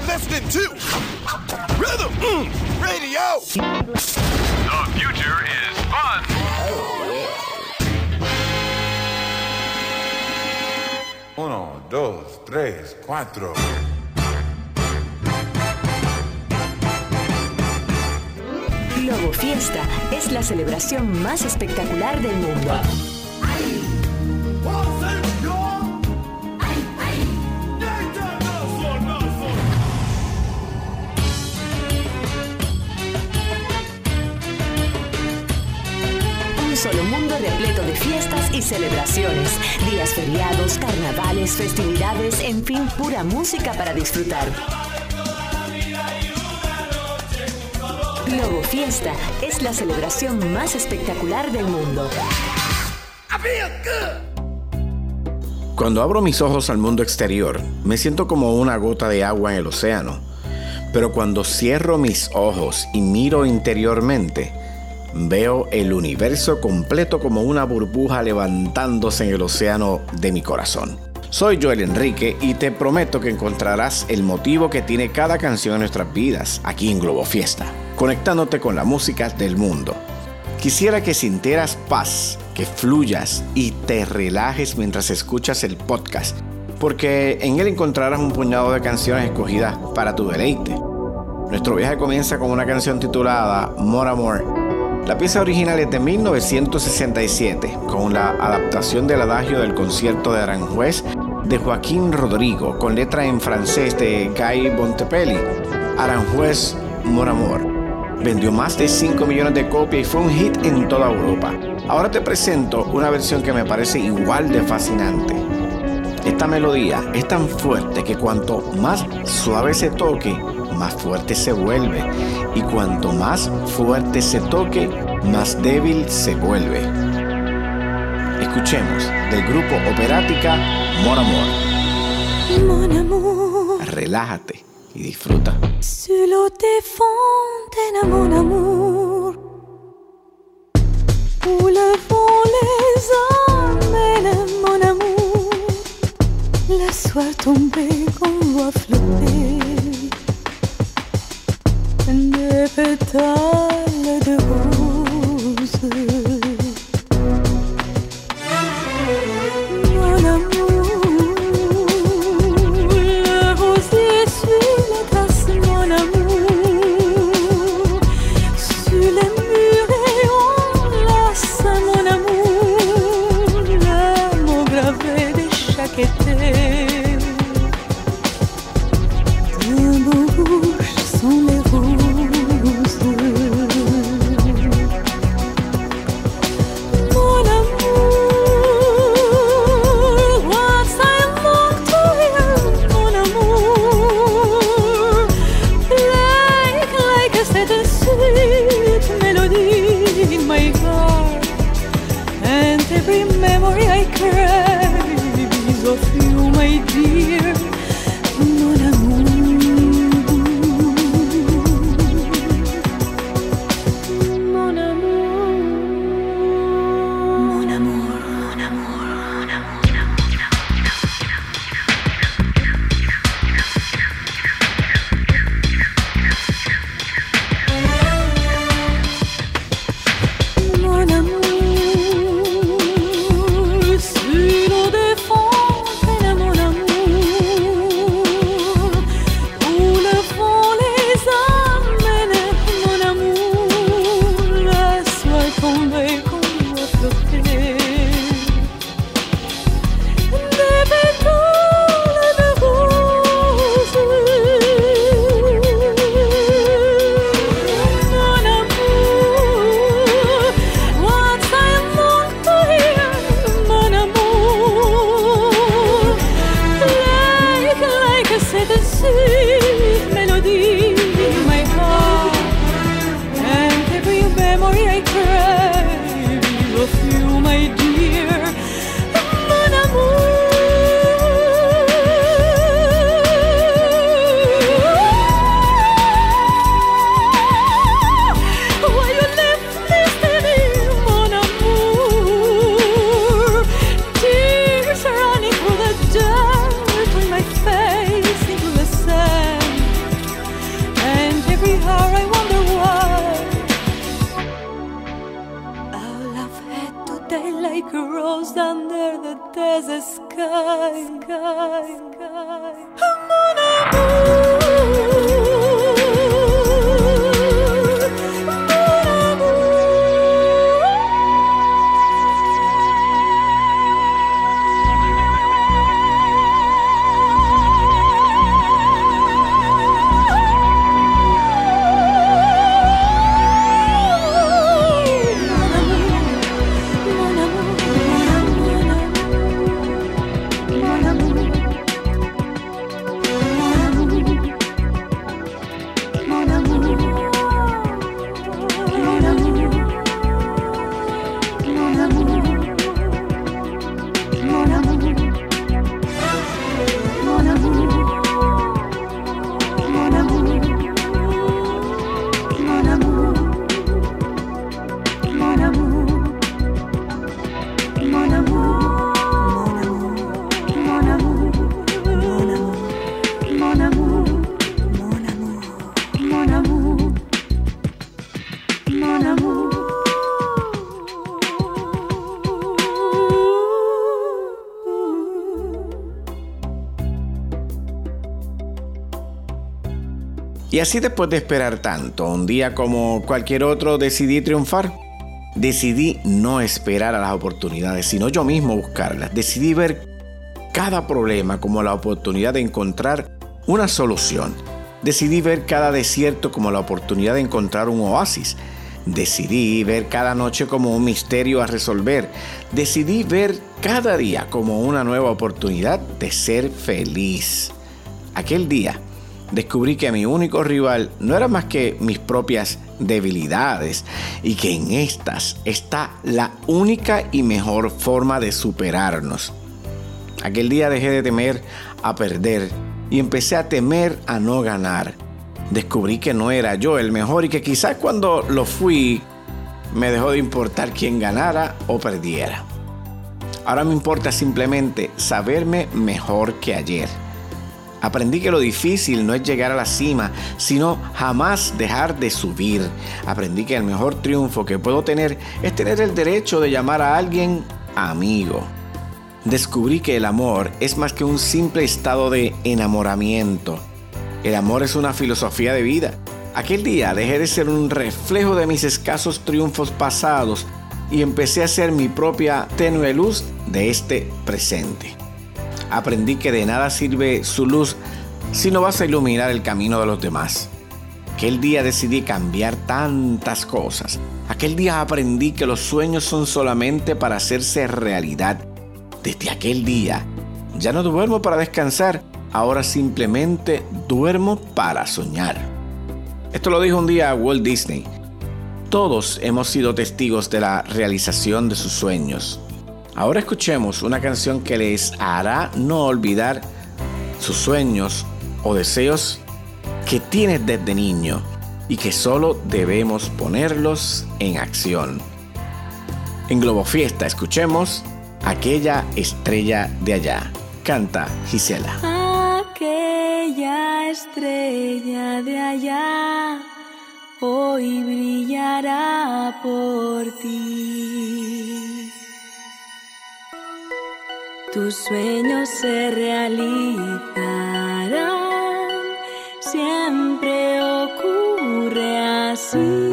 are listening to Rhythm Radio. The future is fun. Uno, dos, tres, cuatro. Globo Fiesta es la celebración más espectacular del mundo. Solo mundo repleto de fiestas y celebraciones, días feriados, carnavales, festividades, en fin, pura música para disfrutar. Globo Fiesta es la celebración más espectacular del mundo. Cuando abro mis ojos al mundo exterior, me siento como una gota de agua en el océano. Pero cuando cierro mis ojos y miro interiormente, veo el universo completo como una burbuja levantándose en el océano de mi corazón. Soy Joel Enrique y te prometo que encontrarás el motivo que tiene cada canción en nuestras vidas aquí en Globo Fiesta, conectándote con la música del mundo. Quisiera que sintieras paz, que fluyas y te relajes mientras escuchas el podcast, porque en él encontrarás un puñado de canciones escogidas para tu deleite. Nuestro viaje comienza con una canción titulada More Amor. La pieza original es de 1967, con la adaptación del adagio del concierto de Aranjuez de Joaquín Rodrigo, con letra en francés de Guy Bontepelli. Aranjuez Mon Amour. Vendió más de 5 millones de copias y fue un hit en toda Europa. Ahora te presento una versión que me parece igual de fascinante. Esta melodía es tan fuerte que cuanto más suave se toque, más fuerte se vuelve. Y cuanto más fuerte se toque, más débil se vuelve. Escuchemos del grupo Operática Mon Amour. Mon amour, Relájate y disfruta. mon amour, où le vent les emmène, mon amour, la soie tombée qu'on voit flotter, Repetons Y así después de esperar tanto, un día como cualquier otro decidí triunfar. Decidí no esperar a las oportunidades, sino yo mismo buscarlas. Decidí ver cada problema como la oportunidad de encontrar una solución. Decidí ver cada desierto como la oportunidad de encontrar un oasis. Decidí ver cada noche como un misterio a resolver. Decidí ver cada día como una nueva oportunidad de ser feliz. Aquel día descubrí que mi único rival no era más que mis propias debilidades y que en estas está la única y mejor forma de superarnos. Aquel día dejé de temer a perder y empecé a temer a no ganar. Descubrí que no era yo el mejor y que quizás cuando lo fui me dejó de importar quién ganara o perdiera. Ahora me importa simplemente saberme mejor que ayer. Aprendí que lo difícil no es llegar a la cima, sino jamás dejar de subir. Aprendí que el mejor triunfo que puedo tener es tener el derecho de llamar a alguien amigo. Descubrí que el amor es más que un simple estado de enamoramiento. El amor es una filosofía de vida. Aquel día dejé de ser un reflejo de mis escasos triunfos pasados y empecé a ser mi propia tenue luz de este presente aprendí que de nada sirve su luz si no vas a iluminar el camino de los demás. Aquel día decidí cambiar tantas cosas. Aquel día aprendí que los sueños son solamente para hacerse realidad. Desde aquel día ya no duermo para descansar, ahora simplemente duermo para soñar. Esto lo dijo un día Walt Disney. Todos hemos sido testigos de la realización de sus sueños. Ahora escuchemos una canción que les hará no olvidar sus sueños o deseos que tienes desde niño y que solo debemos ponerlos en acción. En Globo Fiesta escuchemos aquella estrella de allá. Canta Gisela. Aquella estrella de allá hoy brillará por ti. Tus sueños se realizarán, siempre ocurre así.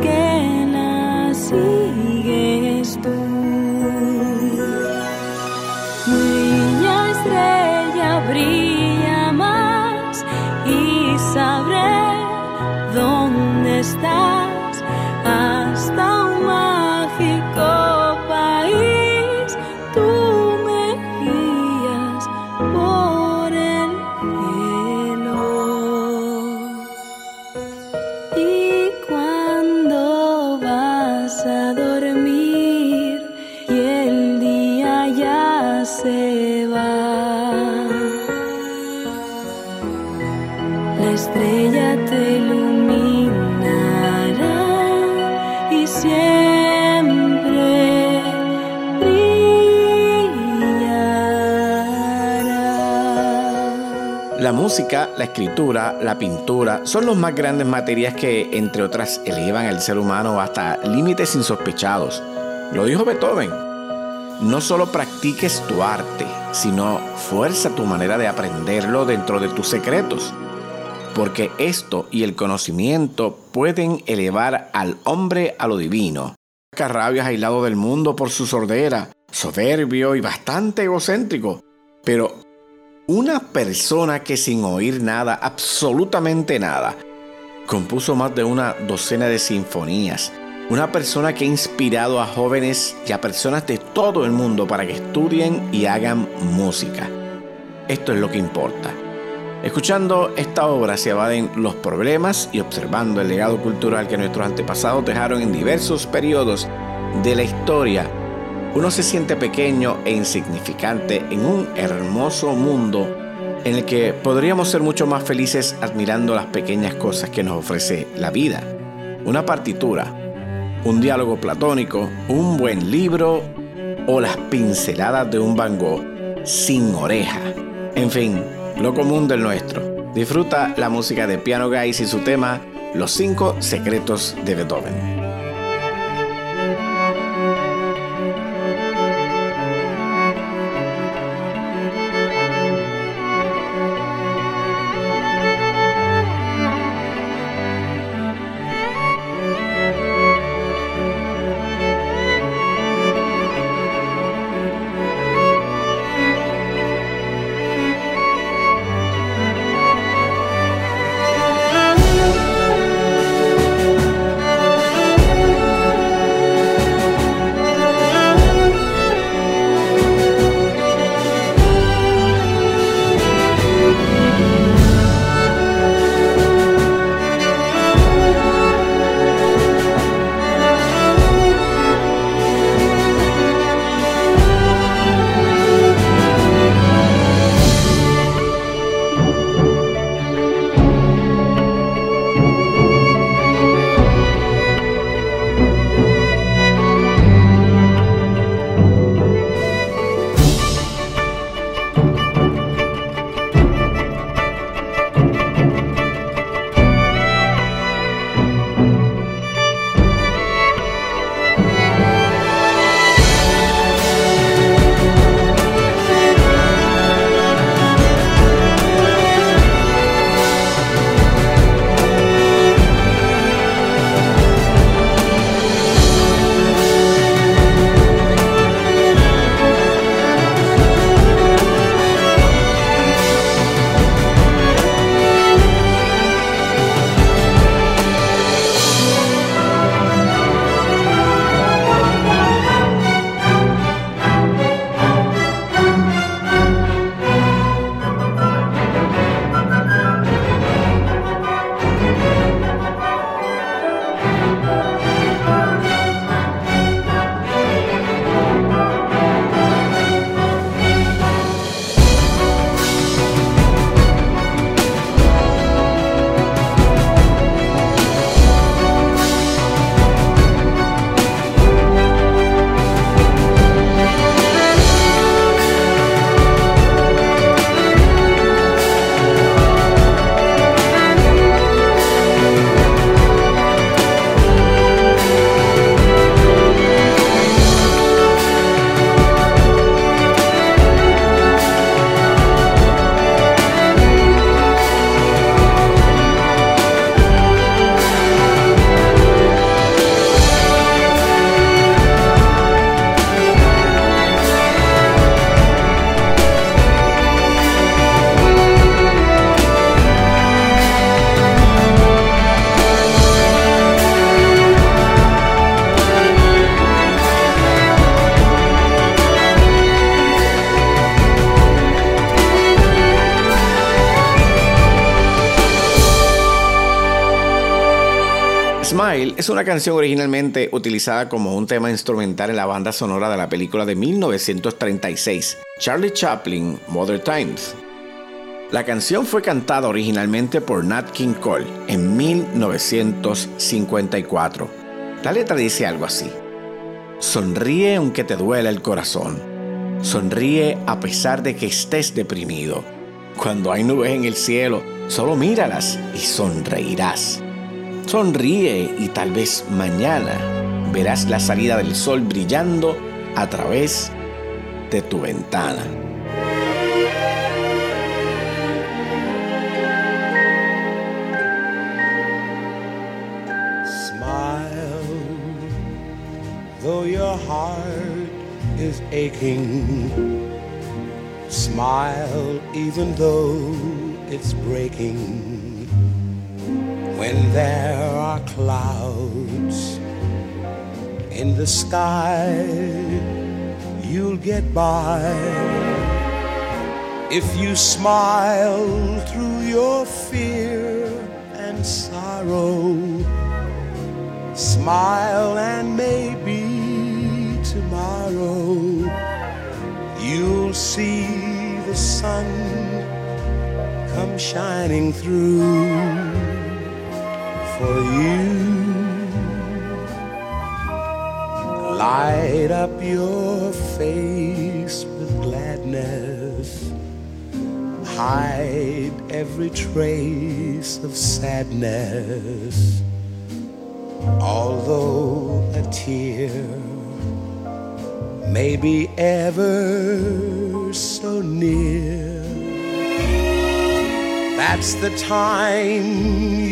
Que la sigues tú. Brilla estrella, brilla más y sabré dónde estás música, la escritura, la pintura son los más grandes materias que, entre otras, elevan al ser humano hasta límites insospechados. Lo dijo Beethoven. No solo practiques tu arte, sino fuerza tu manera de aprenderlo dentro de tus secretos. Porque esto y el conocimiento pueden elevar al hombre a lo divino. Carrabias aislado del mundo por su sordera, soberbio y bastante egocéntrico, pero una persona que sin oír nada, absolutamente nada, compuso más de una docena de sinfonías. Una persona que ha inspirado a jóvenes y a personas de todo el mundo para que estudien y hagan música. Esto es lo que importa. Escuchando esta obra se evaden los problemas y observando el legado cultural que nuestros antepasados dejaron en diversos periodos de la historia uno se siente pequeño e insignificante en un hermoso mundo en el que podríamos ser mucho más felices admirando las pequeñas cosas que nos ofrece la vida. Una partitura, un diálogo platónico, un buen libro o las pinceladas de un Van sin oreja. En fin, lo común del nuestro. Disfruta la música de Piano Guys y su tema Los cinco secretos de Beethoven. Es una canción originalmente utilizada como un tema instrumental en la banda sonora de la película de 1936, Charlie Chaplin, Mother Times. La canción fue cantada originalmente por Nat King Cole en 1954, La letra dice algo así. Sonríe aunque te duela el corazón. Sonríe a pesar de que estés deprimido. Cuando hay nubes en el cielo, solo míralas y sonreirás. Sonríe y tal vez mañana verás la salida del sol brillando a través de tu ventana. Smile, though your heart is aching. Smile, even though it's breaking. When there are clouds in the sky, you'll get by. If you smile through your fear and sorrow, smile and maybe tomorrow you'll see the sun come shining through for you. Light up your face with gladness. Hide every trace of sadness. Although a tear may be ever so near, that's the time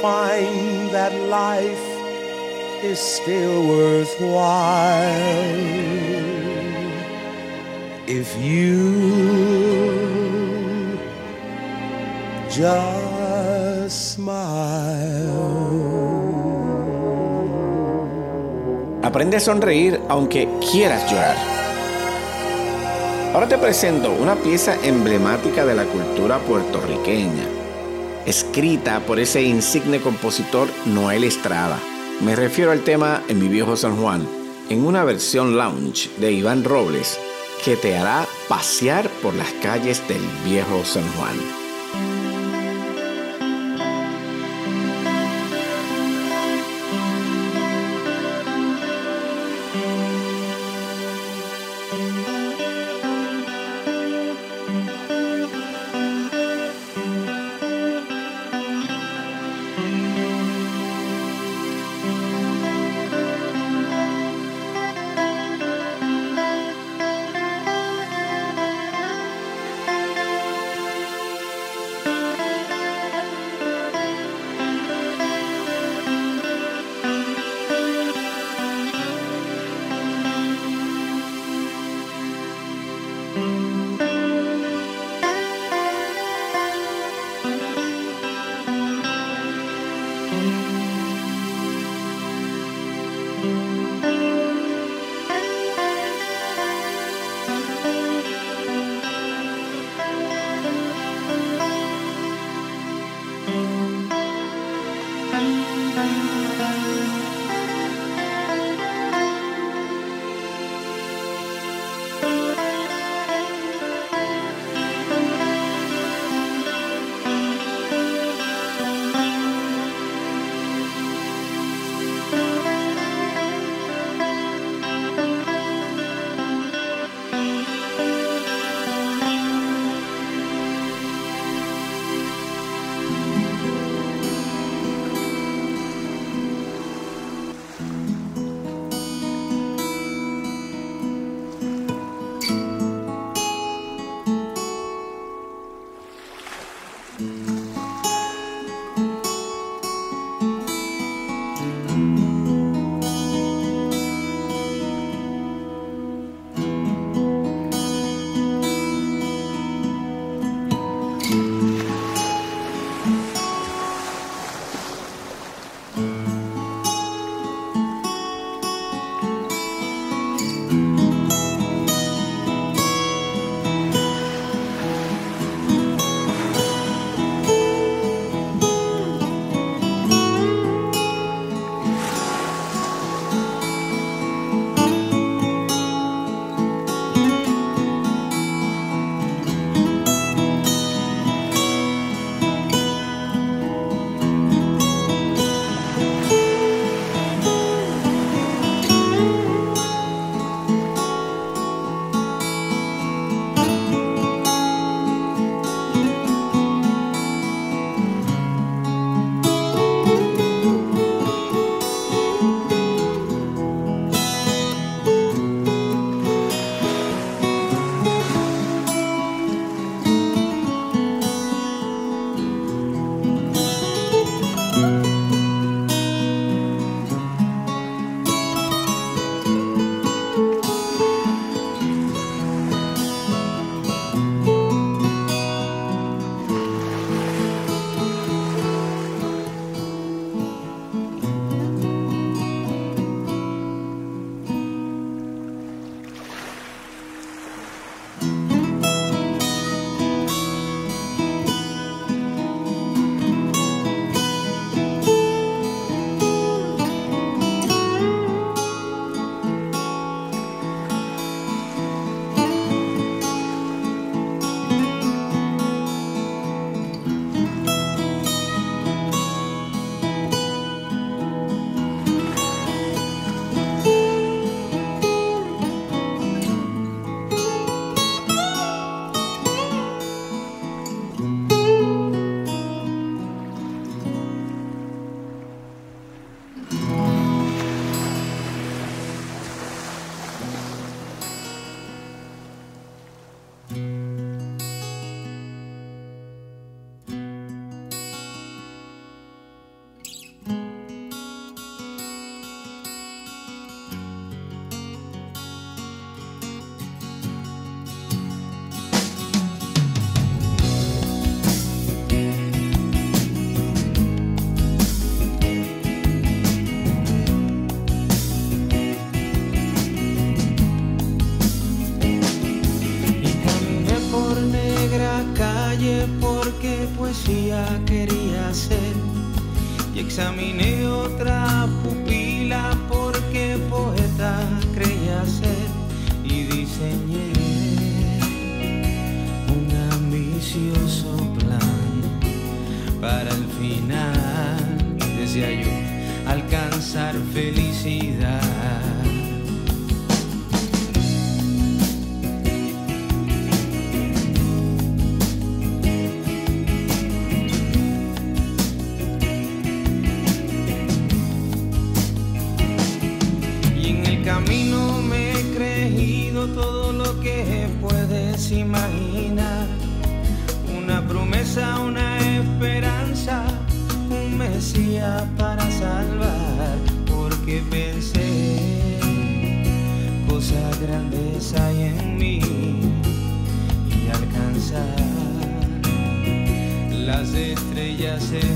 Find that life is still worthwhile if you just smile. Aprende a sonreír aunque quieras llorar. Ahora te presento una pieza emblemática de la cultura puertorriqueña, escrita por ese insigne compositor Noel Estrada. Me refiero al tema En mi viejo San Juan, en una versión lounge de Iván Robles que te hará pasear por las calles del viejo San Juan. Porque poesía quería ser y examiné otra puedes imaginar. Una promesa, una esperanza, un mesías para salvar. Porque pensé, cosas grandes hay en mí y alcanzar las estrellas es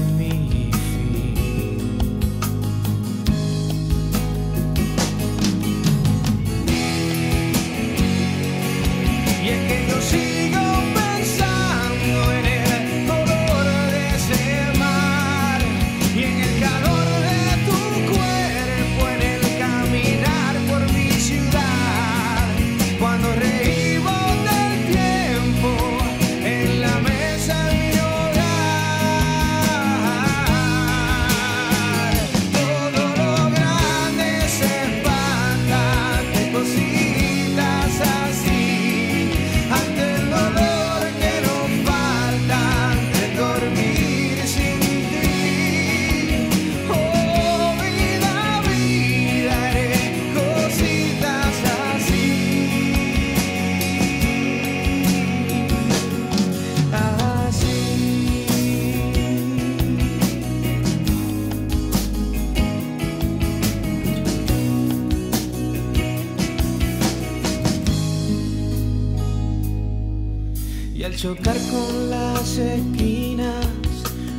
al chocar con las esquinas,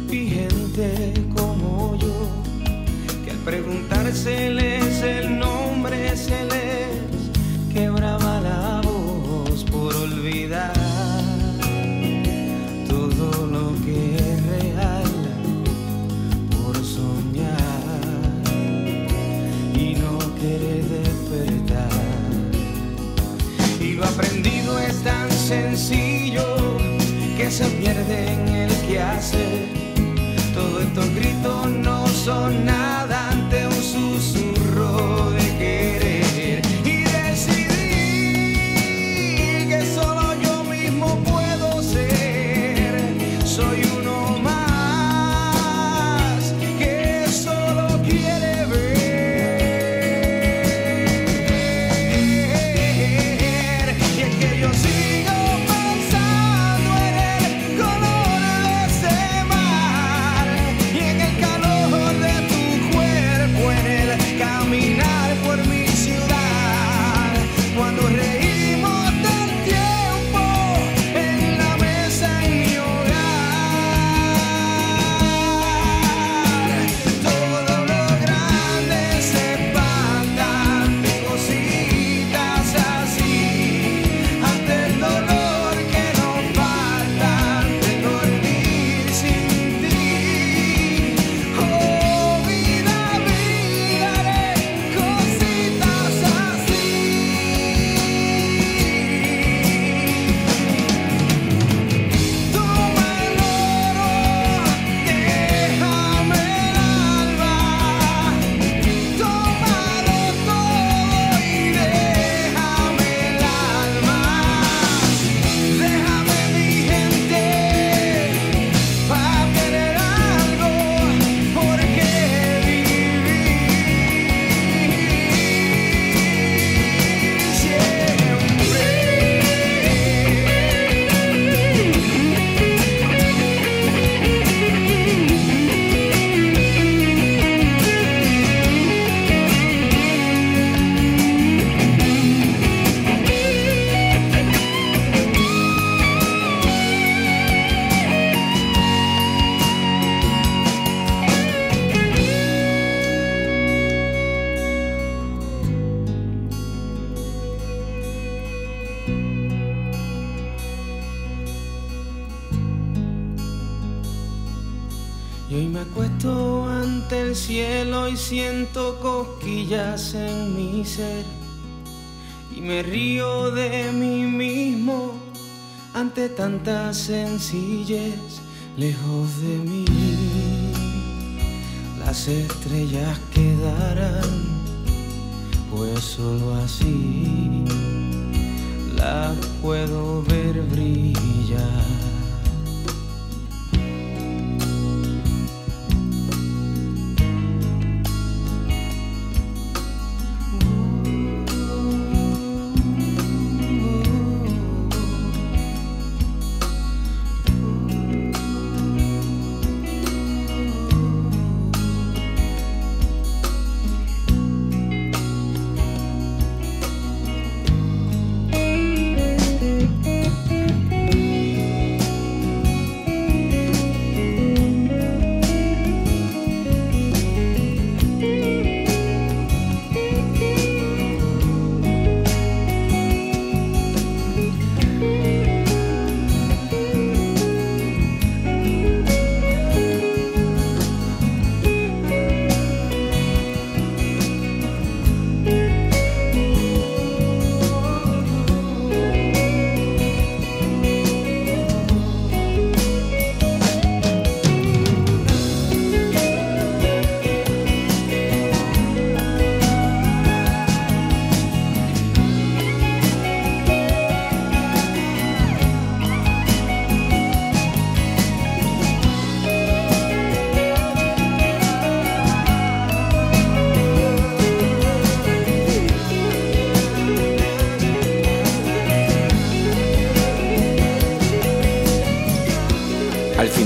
vi gente como yo, que al preguntárseles el nombre se les quebraba la voz por olvidar todo lo que es real, por soñar y no querer despertar. Y lo aprendido es tan sencillo se pierde en el quehacer. Todos estos gritos no son nada tanta sencillez lejos de mí. Las estrellas quedarán, pues solo así las puedo ver brillar.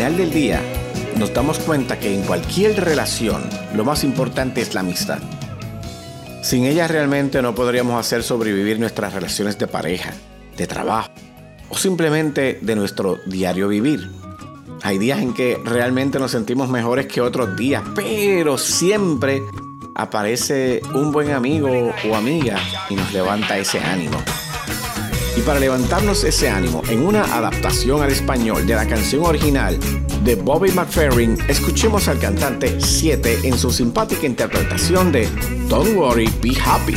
Final del día, nos damos cuenta que en cualquier relación lo más importante es la amistad. Sin ella realmente no podríamos hacer sobrevivir nuestras relaciones de pareja, de trabajo o simplemente de nuestro diario vivir. Hay días en que realmente nos sentimos mejores que otros días, pero siempre aparece un buen amigo o amiga y nos levanta ese ánimo. Y para levantarnos ese ánimo, en una adaptación al español de la canción original de Bobby McFerrin, escuchemos al cantante 7 en su simpática interpretación de Don't Worry, Be Happy.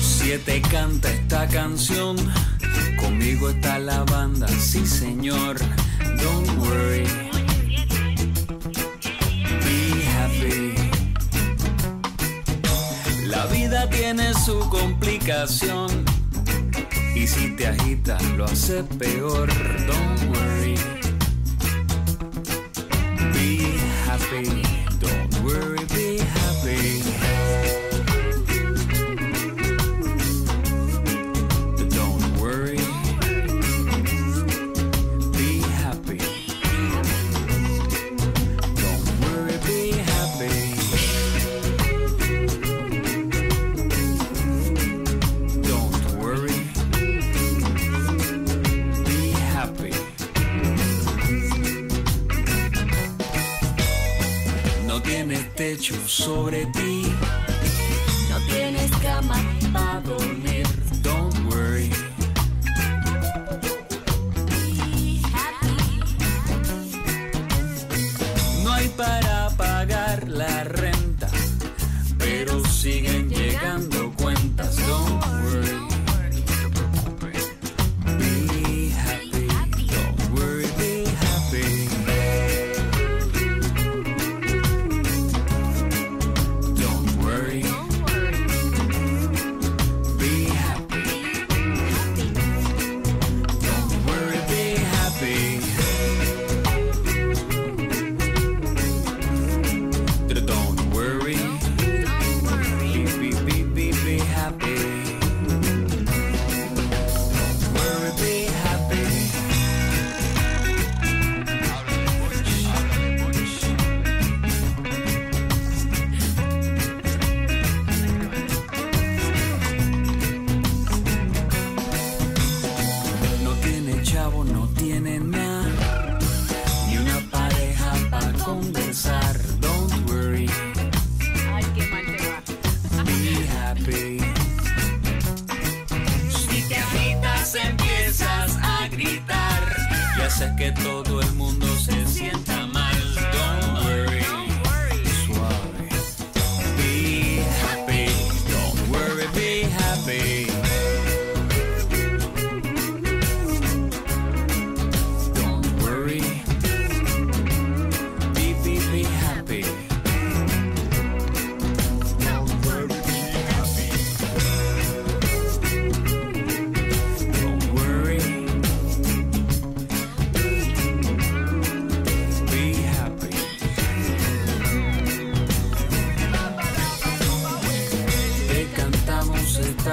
Siete canta esta canción, conmigo está la banda, sí señor. Don't worry, be happy. La vida tiene su complicación y si te agitas lo hace peor. Don't worry, be happy. Don't worry, sobre ti. Y haces que todo el mundo se sienta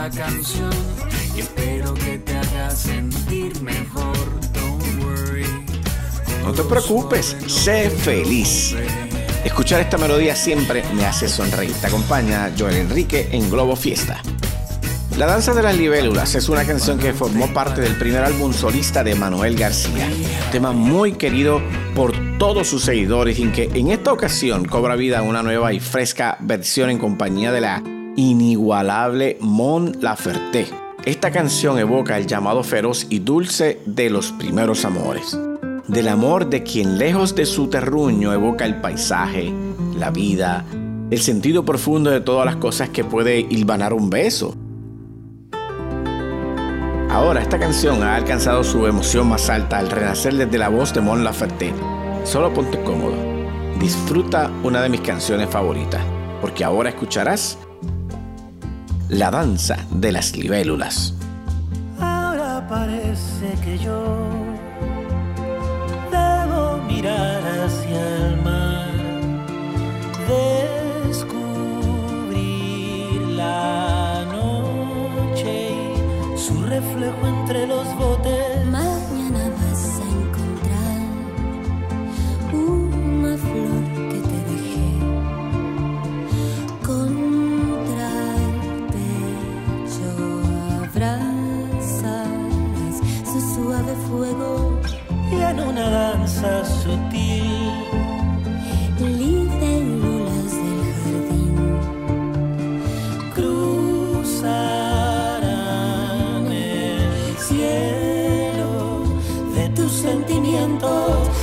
canción y espero que te haga sentir mejor. No te preocupes, sé feliz. Escuchar esta melodía siempre me hace sonreír. Te acompaña Joel Enrique en Globo Fiesta. La danza de las libélulas es una canción que formó parte del primer álbum solista de Manuel García, tema muy querido por todos sus seguidores y que en esta ocasión cobra vida una nueva y fresca versión en compañía de la inigualable Mon Laferte. Esta canción evoca el llamado feroz y dulce de los primeros amores, del amor de quien lejos de su terruño evoca el paisaje, la vida, el sentido profundo de todas las cosas que puede hilvanar un beso. Ahora esta canción ha alcanzado su emoción más alta al renacer desde la voz de Mon Laferte. Solo ponte cómodo. Disfruta una de mis canciones favoritas, porque ahora escucharás La danza de las libélulas. Ahora parece que yo debo mirar hacia el mar, descubrir la noche y su reflejo entre los botes. Danza sutil. libélulas del jardín. cruzarán el cielo de tus sentimientos.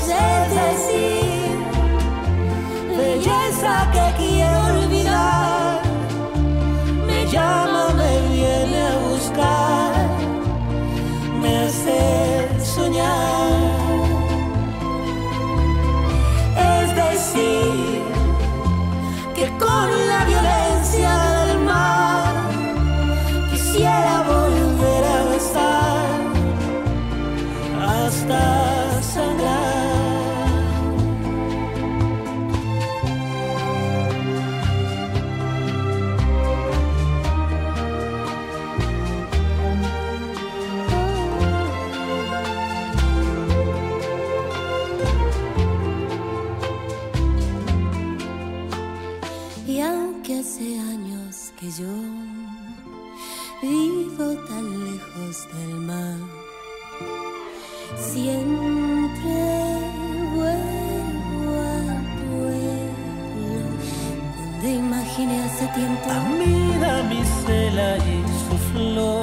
Tiempo. A mi damisela y su flor,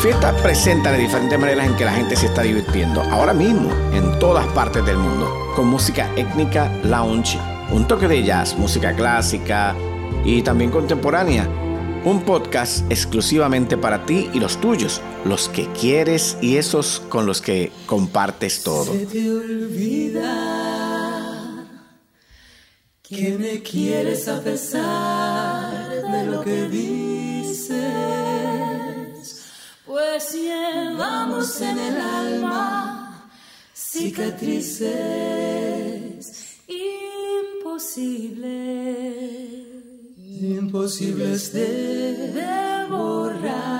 fiesta presenta de diferentes maneras en que la gente se está divirtiendo ahora mismo en todas partes del mundo, con música étnica lounge, un toque de jazz, música clásica y también contemporánea. Un podcast exclusivamente para ti y los tuyos, los que quieres y esos con los que compartes todo. Se te olvida que me quieres a pesar de lo que. llevamos en el alma cicatrices imposibles, imposibles de, de borrar.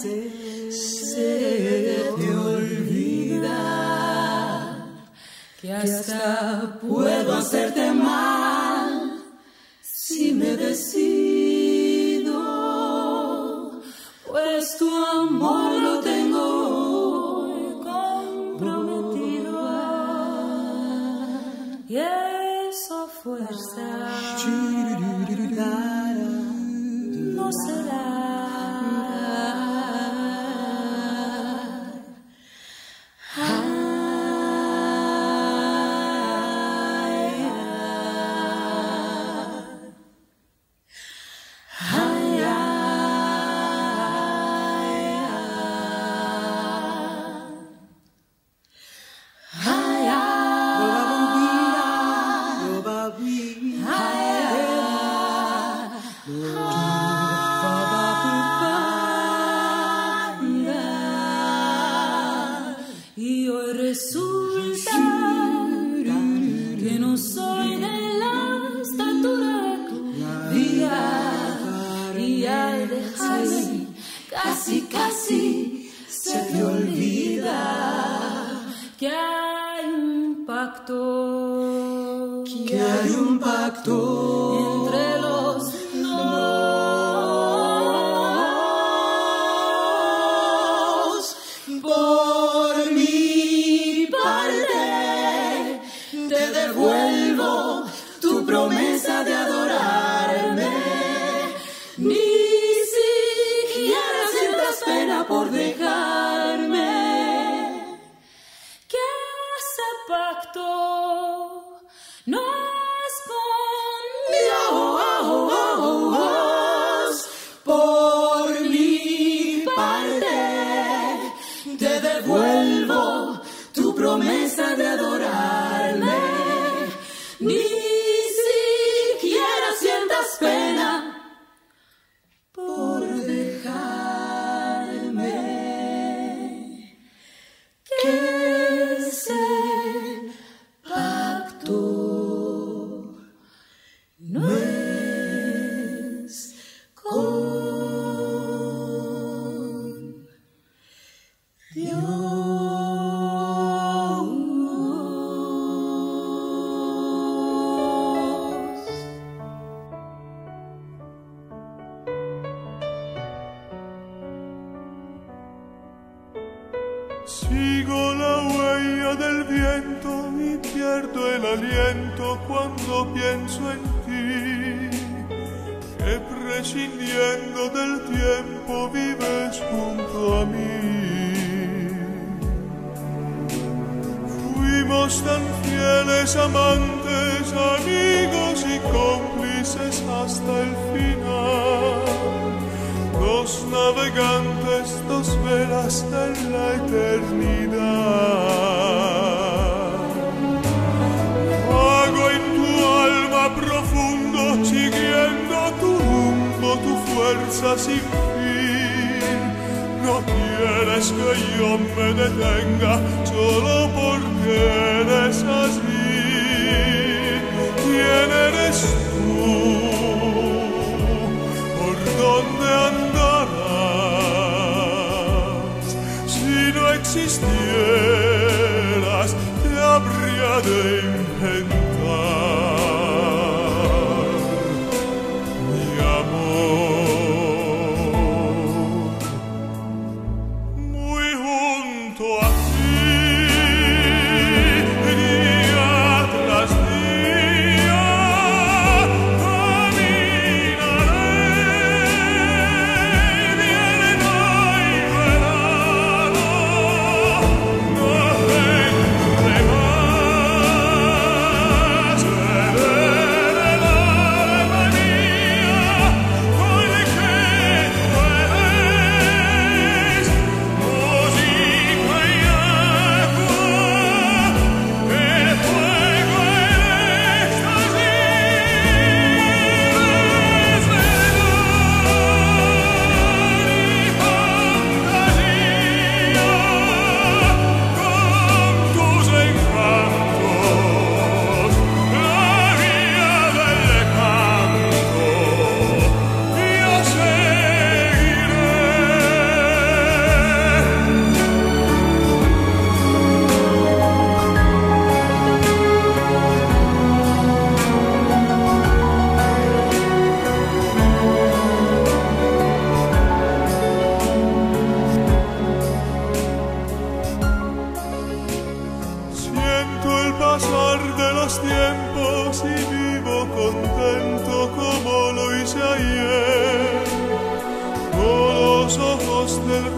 Se, se te olvida que hasta puedo hacerte mal si me decís. pues tu amor lo tengo hoy comprometido. A, y eso fuerza. No será.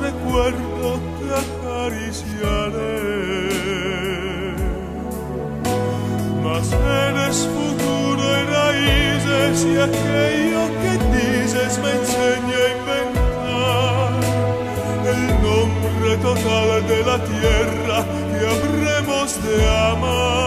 Recuerdo te acariciaré. Mas eres futuro y raíces y aquello que dices me enseña a inventar el nombre total de la tierra que habremos de amar.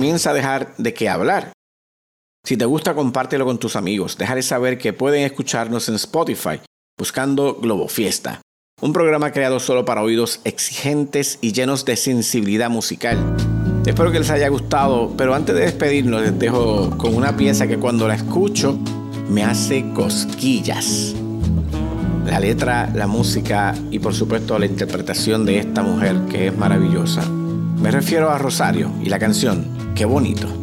Comienza a dejar de qué hablar. Si te gusta, compártelo con tus amigos. Dejaré saber que pueden escucharnos en Spotify buscando Globo Fiesta, un programa creado solo para oídos exigentes y llenos de sensibilidad musical. Espero que les haya gustado, pero antes de despedirnos les dejo con una pieza que cuando la escucho me hace cosquillas. La letra, la música y por supuesto la interpretación de esta mujer que es maravillosa. Me refiero a Rosario y la canción Qué bonito.